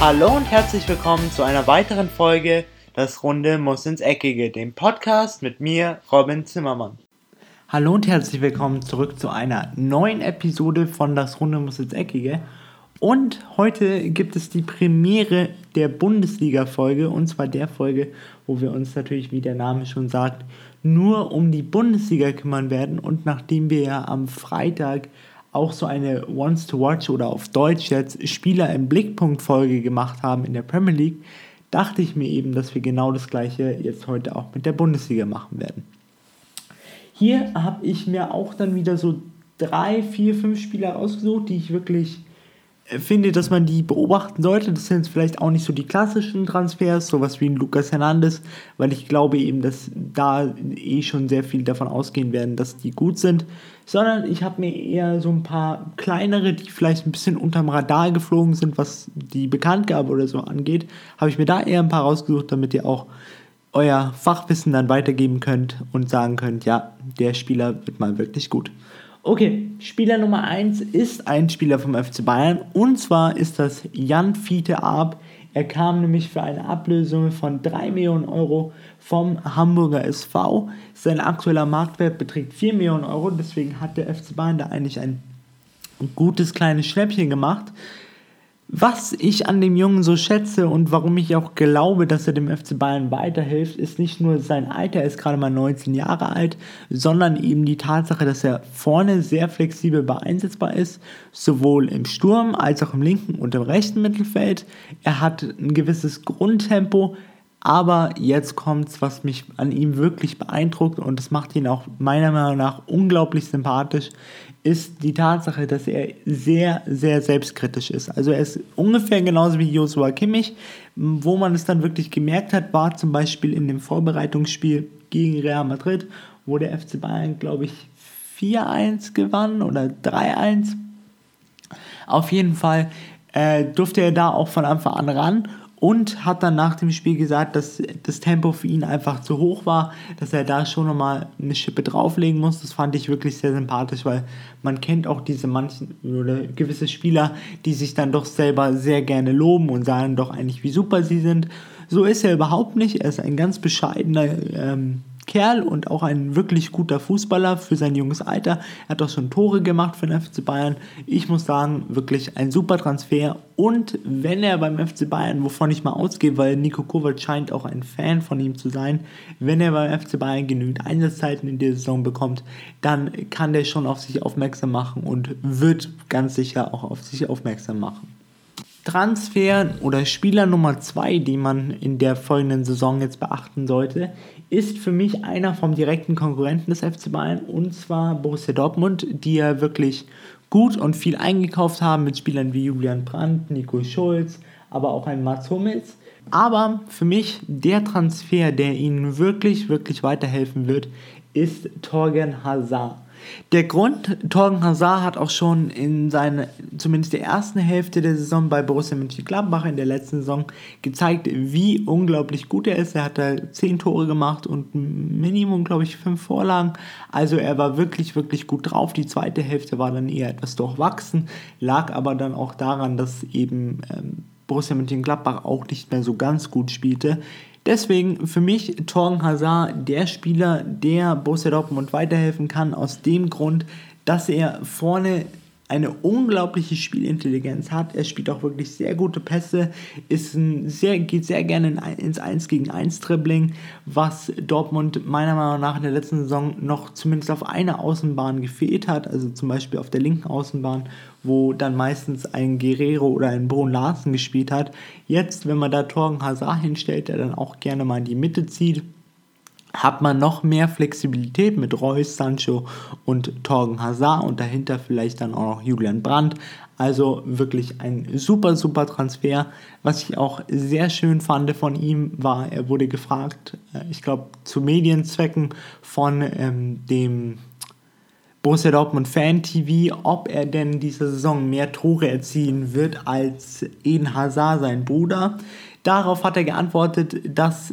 Hallo und herzlich willkommen zu einer weiteren Folge Das Runde muss ins Eckige, dem Podcast mit mir, Robin Zimmermann. Hallo und herzlich willkommen zurück zu einer neuen Episode von Das Runde muss ins Eckige. Und heute gibt es die Premiere der Bundesliga-Folge, und zwar der Folge, wo wir uns natürlich, wie der Name schon sagt, nur um die Bundesliga kümmern werden. Und nachdem wir ja am Freitag auch so eine Once to Watch oder auf Deutsch jetzt Spieler im Blickpunkt Folge gemacht haben in der Premier League, dachte ich mir eben, dass wir genau das gleiche jetzt heute auch mit der Bundesliga machen werden. Hier habe ich mir auch dann wieder so drei, vier, fünf Spieler rausgesucht, die ich wirklich finde, dass man die beobachten sollte. Das sind vielleicht auch nicht so die klassischen Transfers, sowas wie ein Lucas Hernandez, weil ich glaube eben, dass da eh schon sehr viel davon ausgehen werden, dass die gut sind, sondern ich habe mir eher so ein paar kleinere, die vielleicht ein bisschen unterm Radar geflogen sind, was die Bekanntgabe oder so angeht, habe ich mir da eher ein paar rausgesucht, damit ihr auch euer Fachwissen dann weitergeben könnt und sagen könnt, ja, der Spieler wird mal wirklich gut. Okay, Spieler Nummer 1 ist ein Spieler vom FC Bayern und zwar ist das Jan Fiete Arp. Er kam nämlich für eine Ablösung von 3 Millionen Euro vom Hamburger SV. Sein aktueller Marktwert beträgt 4 Millionen Euro, deswegen hat der FC Bayern da eigentlich ein gutes kleines Schnäppchen gemacht. Was ich an dem Jungen so schätze und warum ich auch glaube, dass er dem FC Bayern weiterhilft, ist nicht nur sein Alter, er ist gerade mal 19 Jahre alt, sondern eben die Tatsache, dass er vorne sehr flexibel einsetzbar ist, sowohl im Sturm als auch im linken und im rechten Mittelfeld. Er hat ein gewisses Grundtempo, aber jetzt kommt's, was mich an ihm wirklich beeindruckt und das macht ihn auch meiner Meinung nach unglaublich sympathisch ist die Tatsache, dass er sehr, sehr selbstkritisch ist. Also er ist ungefähr genauso wie Joshua Kimmich. Wo man es dann wirklich gemerkt hat, war zum Beispiel in dem Vorbereitungsspiel gegen Real Madrid, wo der FC Bayern, glaube ich, 4-1 gewann oder 3-1. Auf jeden Fall äh, durfte er da auch von Anfang an ran und hat dann nach dem Spiel gesagt, dass das Tempo für ihn einfach zu hoch war, dass er da schon nochmal eine Schippe drauflegen muss. Das fand ich wirklich sehr sympathisch, weil man kennt auch diese manchen oder gewisse Spieler, die sich dann doch selber sehr gerne loben und sagen doch eigentlich, wie super sie sind. So ist er überhaupt nicht. Er ist ein ganz bescheidener ähm, Kerl und auch ein wirklich guter Fußballer für sein junges Alter. Er hat auch schon Tore gemacht für den FC Bayern. Ich muss sagen, wirklich ein super Transfer. Und wenn er beim FC Bayern, wovon ich mal ausgehe, weil Nico Kovac scheint auch ein Fan von ihm zu sein, wenn er beim FC Bayern genügend Einsatzzeiten in der Saison bekommt, dann kann der schon auf sich aufmerksam machen und wird ganz sicher auch auf sich aufmerksam machen. Transfer oder Spieler Nummer 2, die man in der folgenden Saison jetzt beachten sollte, ist für mich einer vom direkten Konkurrenten des FC Bayern und zwar Borussia Dortmund, die ja wirklich gut und viel eingekauft haben mit Spielern wie Julian Brandt, Nico Schulz, aber auch ein Mats Hummels. Aber für mich der Transfer, der ihnen wirklich, wirklich weiterhelfen wird, ist Torgen Hazard. Der Grund, Torgen Hazard hat auch schon in seiner, zumindest der ersten Hälfte der Saison bei Borussia Mönchengladbach in der letzten Saison gezeigt, wie unglaublich gut er ist. Er hat da 10 Tore gemacht und Minimum, glaube ich, 5 Vorlagen. Also er war wirklich, wirklich gut drauf. Die zweite Hälfte war dann eher etwas durchwachsen, lag aber dann auch daran, dass eben ähm, Borussia Mönchengladbach auch nicht mehr so ganz gut spielte. Deswegen für mich Torgen Hazard der Spieler, der Borussia Dortmund weiterhelfen kann, aus dem Grund, dass er vorne eine unglaubliche Spielintelligenz hat. Er spielt auch wirklich sehr gute Pässe, ist ein sehr, geht sehr gerne ins 1 gegen 1 Dribbling, was Dortmund meiner Meinung nach in der letzten Saison noch zumindest auf einer Außenbahn gefehlt hat, also zum Beispiel auf der linken Außenbahn, wo dann meistens ein Guerrero oder ein Brun Larsen gespielt hat. Jetzt, wenn man da Torgen Hazard hinstellt, der dann auch gerne mal in die Mitte zieht, hat man noch mehr Flexibilität mit Reus, Sancho und Torgen Hazard und dahinter vielleicht dann auch noch Julian Brandt. Also wirklich ein super, super Transfer. Was ich auch sehr schön fand von ihm war, er wurde gefragt, äh, ich glaube zu Medienzwecken von ähm, dem Borussia Dortmund Fan TV, ob er denn diese Saison mehr Tore erzielen wird als Eden Hazard, sein Bruder. Darauf hat er geantwortet, dass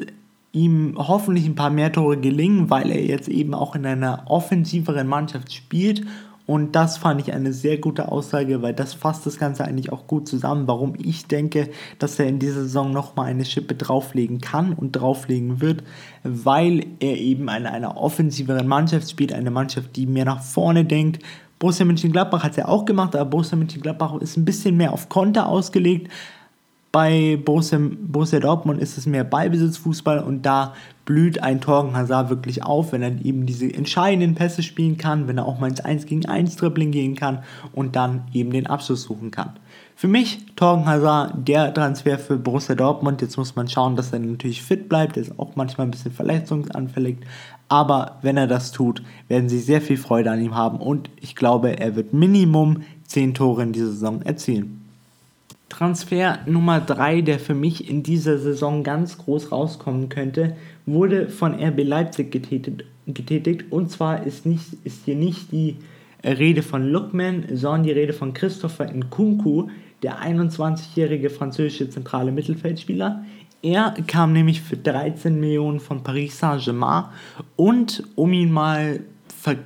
ihm hoffentlich ein paar mehr Tore gelingen, weil er jetzt eben auch in einer offensiveren Mannschaft spielt Und das fand ich eine sehr gute Aussage, weil das fasst das Ganze eigentlich auch gut zusammen, warum ich denke, dass er in dieser Saison nochmal eine Schippe drauflegen kann und drauflegen wird, weil er eben in einer offensiveren Mannschaft spielt, eine Mannschaft, die mehr nach vorne denkt. Borussia Mönchengladbach hat es ja auch gemacht, aber Borussia Mönchengladbach ist ein bisschen mehr auf Konter ausgelegt. Bei Borussia, Borussia Dortmund ist es mehr Ballbesitzfußball und da blüht ein Torgen Hazard wirklich auf, wenn er eben diese entscheidenden Pässe spielen kann, wenn er auch mal ins 1 gegen 1 Dribbling gehen kann und dann eben den Abschluss suchen kann. Für mich Torgen Hazard der Transfer für Borussia Dortmund. Jetzt muss man schauen, dass er natürlich fit bleibt. Er ist auch manchmal ein bisschen verletzungsanfällig. Aber wenn er das tut, werden sie sehr viel Freude an ihm haben und ich glaube, er wird Minimum 10 Tore in dieser Saison erzielen. Transfer Nummer 3, der für mich in dieser Saison ganz groß rauskommen könnte, wurde von RB Leipzig getätigt. getätigt. Und zwar ist, nicht, ist hier nicht die Rede von Lookman, sondern die Rede von Christopher Nkunku, der 21-jährige französische zentrale Mittelfeldspieler. Er kam nämlich für 13 Millionen von Paris Saint-Germain und um ihn mal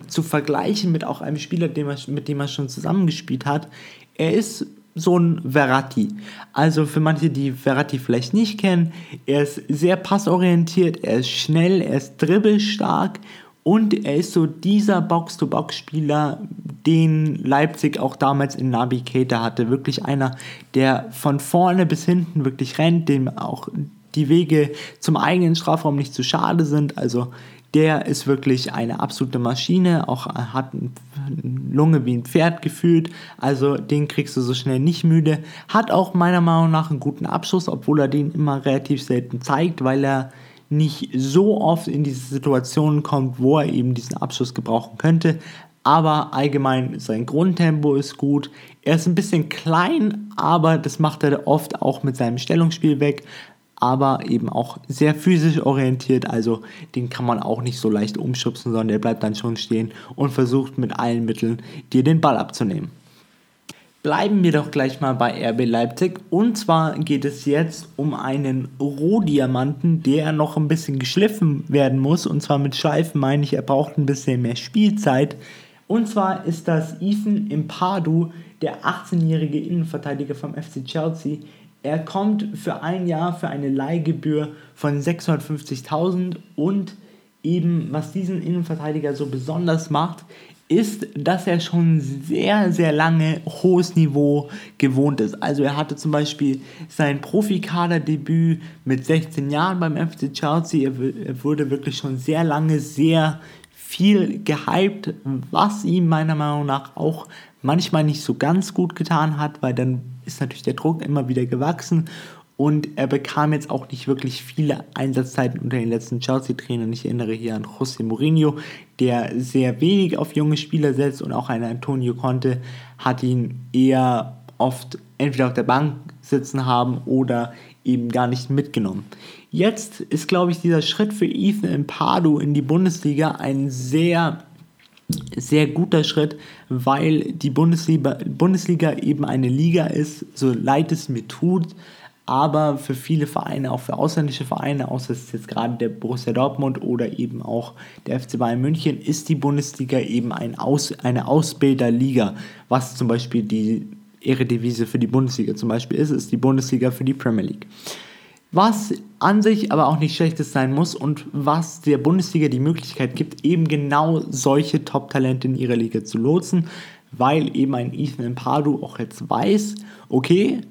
zu vergleichen mit auch einem Spieler, mit dem er schon zusammengespielt hat, er ist so ein Verratti. Also für manche, die Verratti vielleicht nicht kennen, er ist sehr passorientiert, er ist schnell, er ist dribbelstark und er ist so dieser Box-to-Box-Spieler, den Leipzig auch damals in Nabi Keita hatte. Wirklich einer, der von vorne bis hinten wirklich rennt, dem auch die Wege zum eigenen Strafraum nicht zu schade sind. Also der ist wirklich eine absolute Maschine, auch hat eine Lunge wie ein Pferd gefühlt, also den kriegst du so schnell nicht müde. Hat auch meiner Meinung nach einen guten Abschluss, obwohl er den immer relativ selten zeigt, weil er nicht so oft in diese Situationen kommt, wo er eben diesen Abschluss gebrauchen könnte. Aber allgemein sein Grundtempo ist gut. Er ist ein bisschen klein, aber das macht er oft auch mit seinem Stellungsspiel weg aber eben auch sehr physisch orientiert. Also den kann man auch nicht so leicht umschubsen, sondern der bleibt dann schon stehen und versucht mit allen Mitteln dir den Ball abzunehmen. Bleiben wir doch gleich mal bei RB Leipzig. Und zwar geht es jetzt um einen Rohdiamanten, der noch ein bisschen geschliffen werden muss. Und zwar mit Schleifen meine ich, er braucht ein bisschen mehr Spielzeit. Und zwar ist das Ethan Impadu, der 18-jährige Innenverteidiger vom FC Chelsea, er kommt für ein Jahr für eine Leihgebühr von 650.000 und eben was diesen Innenverteidiger so besonders macht, ist, dass er schon sehr, sehr lange hohes Niveau gewohnt ist. Also er hatte zum Beispiel sein Profikaderdebüt mit 16 Jahren beim FC Chelsea. Er, wurde wirklich schon sehr lange sehr viel gehypt, was ihm meiner Meinung nach auch manchmal nicht so ganz gut getan hat, weil dann ist natürlich der Druck immer wieder gewachsen und er bekam jetzt auch nicht wirklich viele Einsatzzeiten unter den letzten Chelsea-Trainern. Ich erinnere hier an José Mourinho, der sehr wenig auf junge Spieler setzt und auch ein Antonio Conte hat ihn eher oft entweder auf der Bank sitzen haben oder eben gar nicht mitgenommen. Jetzt ist, glaube ich, dieser Schritt für Ethan Impadu in die Bundesliga ein sehr sehr guter Schritt, weil die Bundesliga, Bundesliga eben eine Liga ist, so leid es mir tut, aber für viele Vereine, auch für ausländische Vereine, außer es ist jetzt gerade der Borussia Dortmund oder eben auch der FC Bayern München, ist die Bundesliga eben ein Aus, eine Ausbilderliga, was zum Beispiel die Eredivisie für die Bundesliga zum Beispiel ist, ist die Bundesliga für die Premier League. Was an sich aber auch nicht schlechtes sein muss und was der Bundesliga die Möglichkeit gibt, eben genau solche Top-Talente in ihrer Liga zu lotsen, weil eben ein Ethan Pardu auch jetzt weiß, okay,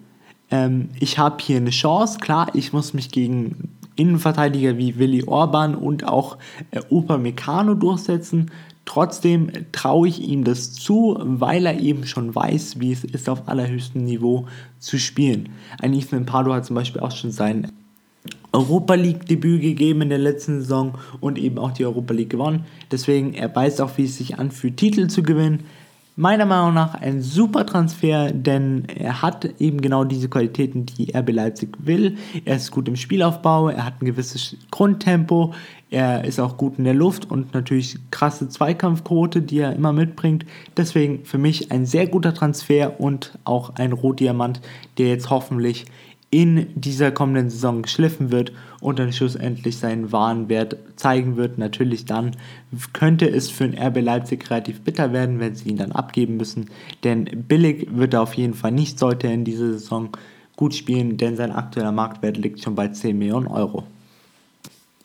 ähm, ich habe hier eine Chance, klar, ich muss mich gegen Innenverteidiger wie Willi Orban und auch äh, Upamecano durchsetzen, Trotzdem traue ich ihm das zu, weil er eben schon weiß, wie es ist, auf allerhöchstem Niveau zu spielen. Ein Ethan Pardo hat zum Beispiel auch schon sein Europa League Debüt gegeben in der letzten Saison und eben auch die Europa League gewonnen. Deswegen, er weiß auch, wie es sich anfühlt, Titel zu gewinnen meiner Meinung nach ein super Transfer, denn er hat eben genau diese Qualitäten, die RB Leipzig will. Er ist gut im Spielaufbau, er hat ein gewisses Grundtempo, er ist auch gut in der Luft und natürlich krasse Zweikampfquote, die er immer mitbringt. Deswegen für mich ein sehr guter Transfer und auch ein Rotdiamant, der jetzt hoffentlich in dieser kommenden Saison geschliffen wird und dann schlussendlich seinen wahren Wert zeigen wird. Natürlich dann könnte es für den RB Leipzig relativ bitter werden, wenn sie ihn dann abgeben müssen, denn billig wird er auf jeden Fall nicht, sollte er in dieser Saison gut spielen, denn sein aktueller Marktwert liegt schon bei 10 Millionen Euro.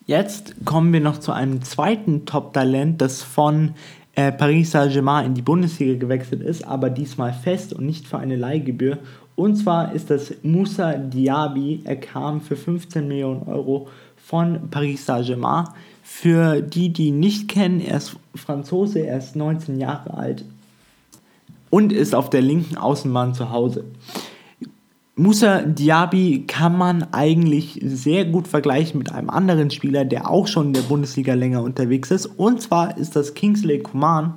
Jetzt kommen wir noch zu einem zweiten Top-Talent, das von äh, Paris Saint-Germain in die Bundesliga gewechselt ist, aber diesmal fest und nicht für eine Leihgebühr. Und zwar ist das Moussa Diaby. Er kam für 15 Millionen Euro von Paris Saint-Germain. Für die, die ihn nicht kennen, er ist Franzose, er ist 19 Jahre alt und ist auf der linken Außenbahn zu Hause. Musa Diaby kann man eigentlich sehr gut vergleichen mit einem anderen Spieler, der auch schon in der Bundesliga länger unterwegs ist. Und zwar ist das Kingsley Coman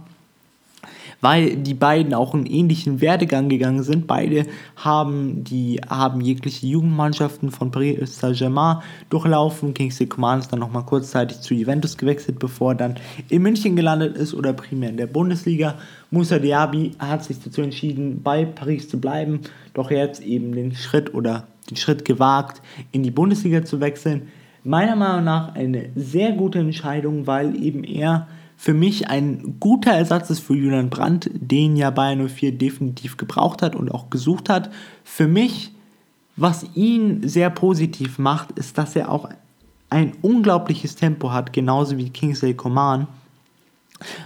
weil die beiden auch einen ähnlichen Werdegang gegangen sind. Beide haben, die, haben jegliche Jugendmannschaften von Paris Saint-Germain durchlaufen. Kingsley Coman ist dann nochmal kurzzeitig zu Juventus gewechselt, bevor er dann in München gelandet ist oder primär in der Bundesliga. Musa Diaby hat sich dazu entschieden, bei Paris zu bleiben, doch jetzt eben den Schritt oder den Schritt gewagt, in die Bundesliga zu wechseln. Meiner Meinung nach eine sehr gute Entscheidung, weil eben er für mich ein guter Ersatz ist für Julian Brandt, den ja Bayern 04 definitiv gebraucht hat und auch gesucht hat. Für mich, was ihn sehr positiv macht, ist, dass er auch ein unglaubliches Tempo hat, genauso wie Kingsley Coman.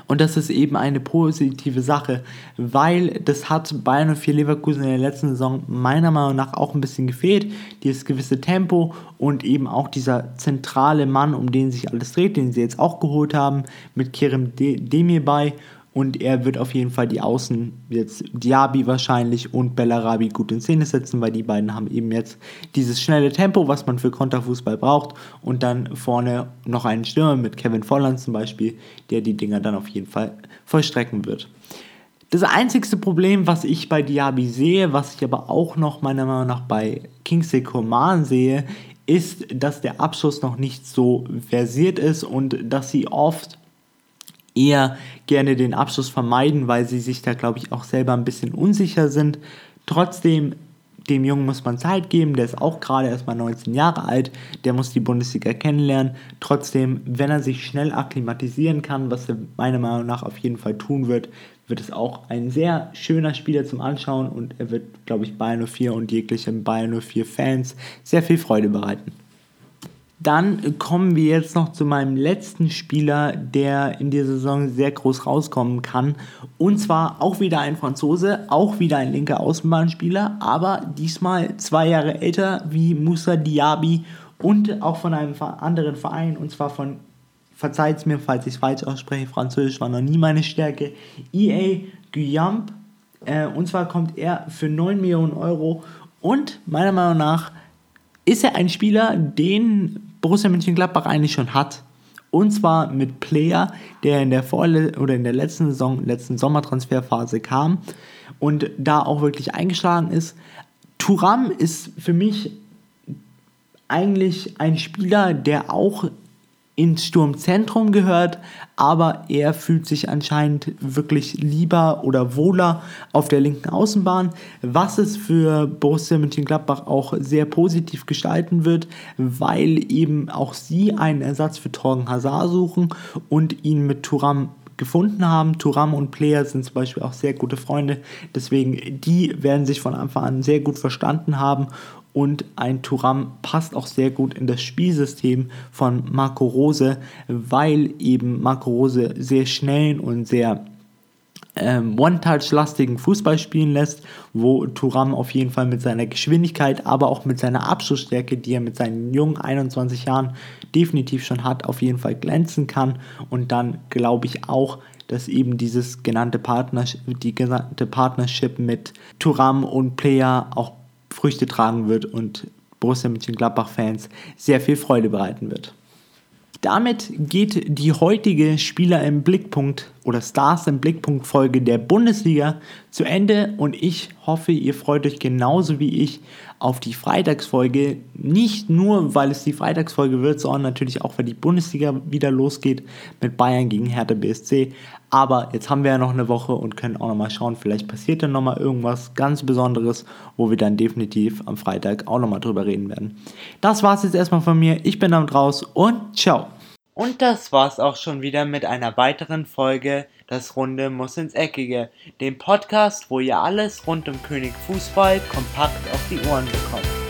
Und das ist eben eine positive Sache, weil das hat Bayern 04 Leverkusen in der letzten Saison meiner Meinung nach auch ein bisschen gefehlt. Dieses gewisse Tempo und eben auch dieser zentrale Mann, um den sich alles dreht, den sie jetzt auch geholt haben, mit Kerem Demir bei und er wird auf jeden Fall die Außen, jetzt Diaby wahrscheinlich und Bellarabi gut in Szene setzen, weil die beiden haben eben jetzt dieses schnelle Tempo, was man für Konterfußball braucht. Und dann vorne noch einen Stürmer mit Kevin Volland zum Beispiel, der die Dinger dann auf jeden Fall vollstrecken wird. Das einzigste Problem, was ich bei Diaby sehe, was ich aber auch noch meiner Meinung nach bei Kingsley Coman sehe, ist, dass der Abschluss noch nicht so versiert ist und dass sie oft eher gerne den Abschluss vermeiden, weil sie sich da, glaube ich, auch selber ein bisschen unsicher sind. Trotzdem, dem Jungen muss man Zeit geben, der ist auch gerade erst mal 19 Jahre alt, der muss die Bundesliga kennenlernen. Trotzdem, wenn er sich schnell akklimatisieren kann, was er meiner Meinung nach auf jeden Fall tun wird, wird es auch ein sehr schöner Spieler zum Anschauen und er wird, glaube ich, Bayern 04 und jeglichen Bayern 04 Fans sehr viel Freude bereiten. Dann kommen wir jetzt noch zu meinem letzten Spieler, der in dieser Saison sehr groß rauskommen kann. Und zwar auch wieder ein Franzose, auch wieder ein linker Außenbahnspieler, aber diesmal zwei Jahre älter wie Moussa Diaby und auch von einem anderen Verein, und zwar von, verzeiht es mir, falls ich es falsch ausspreche, Französisch war noch nie meine Stärke, EA Guyamp. Äh, und zwar kommt er für 9 Millionen Euro und meiner Meinung nach ist er ein Spieler, den Borussia Mönchengladbach eigentlich schon hat. Und zwar mit Player, der in der Vorle oder in der letzten Saison, letzten Sommertransferphase kam und da auch wirklich eingeschlagen ist. Turam ist für mich eigentlich ein Spieler, der auch ins Sturmzentrum gehört, aber er fühlt sich anscheinend wirklich lieber oder wohler auf der linken Außenbahn, was es für Borussia Mönchengladbach auch sehr positiv gestalten wird, weil eben auch sie einen Ersatz für Torgen Hazard suchen und ihn mit Turam gefunden haben. Turam und Player sind zum Beispiel auch sehr gute Freunde, deswegen die werden sich von Anfang an sehr gut verstanden haben und ein Turam passt auch sehr gut in das Spielsystem von Marco Rose, weil eben Marco Rose sehr schnellen und sehr ähm, One-Touch-lastigen Fußball spielen lässt, wo Turam auf jeden Fall mit seiner Geschwindigkeit, aber auch mit seiner Abschlussstärke, die er mit seinen jungen 21 Jahren definitiv schon hat, auf jeden Fall glänzen kann. Und dann glaube ich auch, dass eben dieses genannte Partnership, die genannte Partnership mit Turam und Player auch Früchte tragen wird und Borussia Mönchengladbach-Fans sehr viel Freude bereiten wird. Damit geht die heutige Spieler im Blickpunkt oder Stars im Blickpunkt Folge der Bundesliga zu Ende und ich hoffe, ihr freut euch genauso wie ich auf die Freitagsfolge. Nicht nur, weil es die Freitagsfolge wird, sondern natürlich auch, weil die Bundesliga wieder losgeht mit Bayern gegen Hertha BSC. Aber jetzt haben wir ja noch eine Woche und können auch nochmal schauen, vielleicht passiert dann nochmal irgendwas ganz Besonderes, wo wir dann definitiv am Freitag auch nochmal drüber reden werden. Das war's jetzt erstmal von mir. Ich bin damit raus und ciao. Und das war's auch schon wieder mit einer weiteren Folge Das Runde muss ins Eckige, dem Podcast, wo ihr alles rund um König Fußball kompakt auf die Ohren bekommt.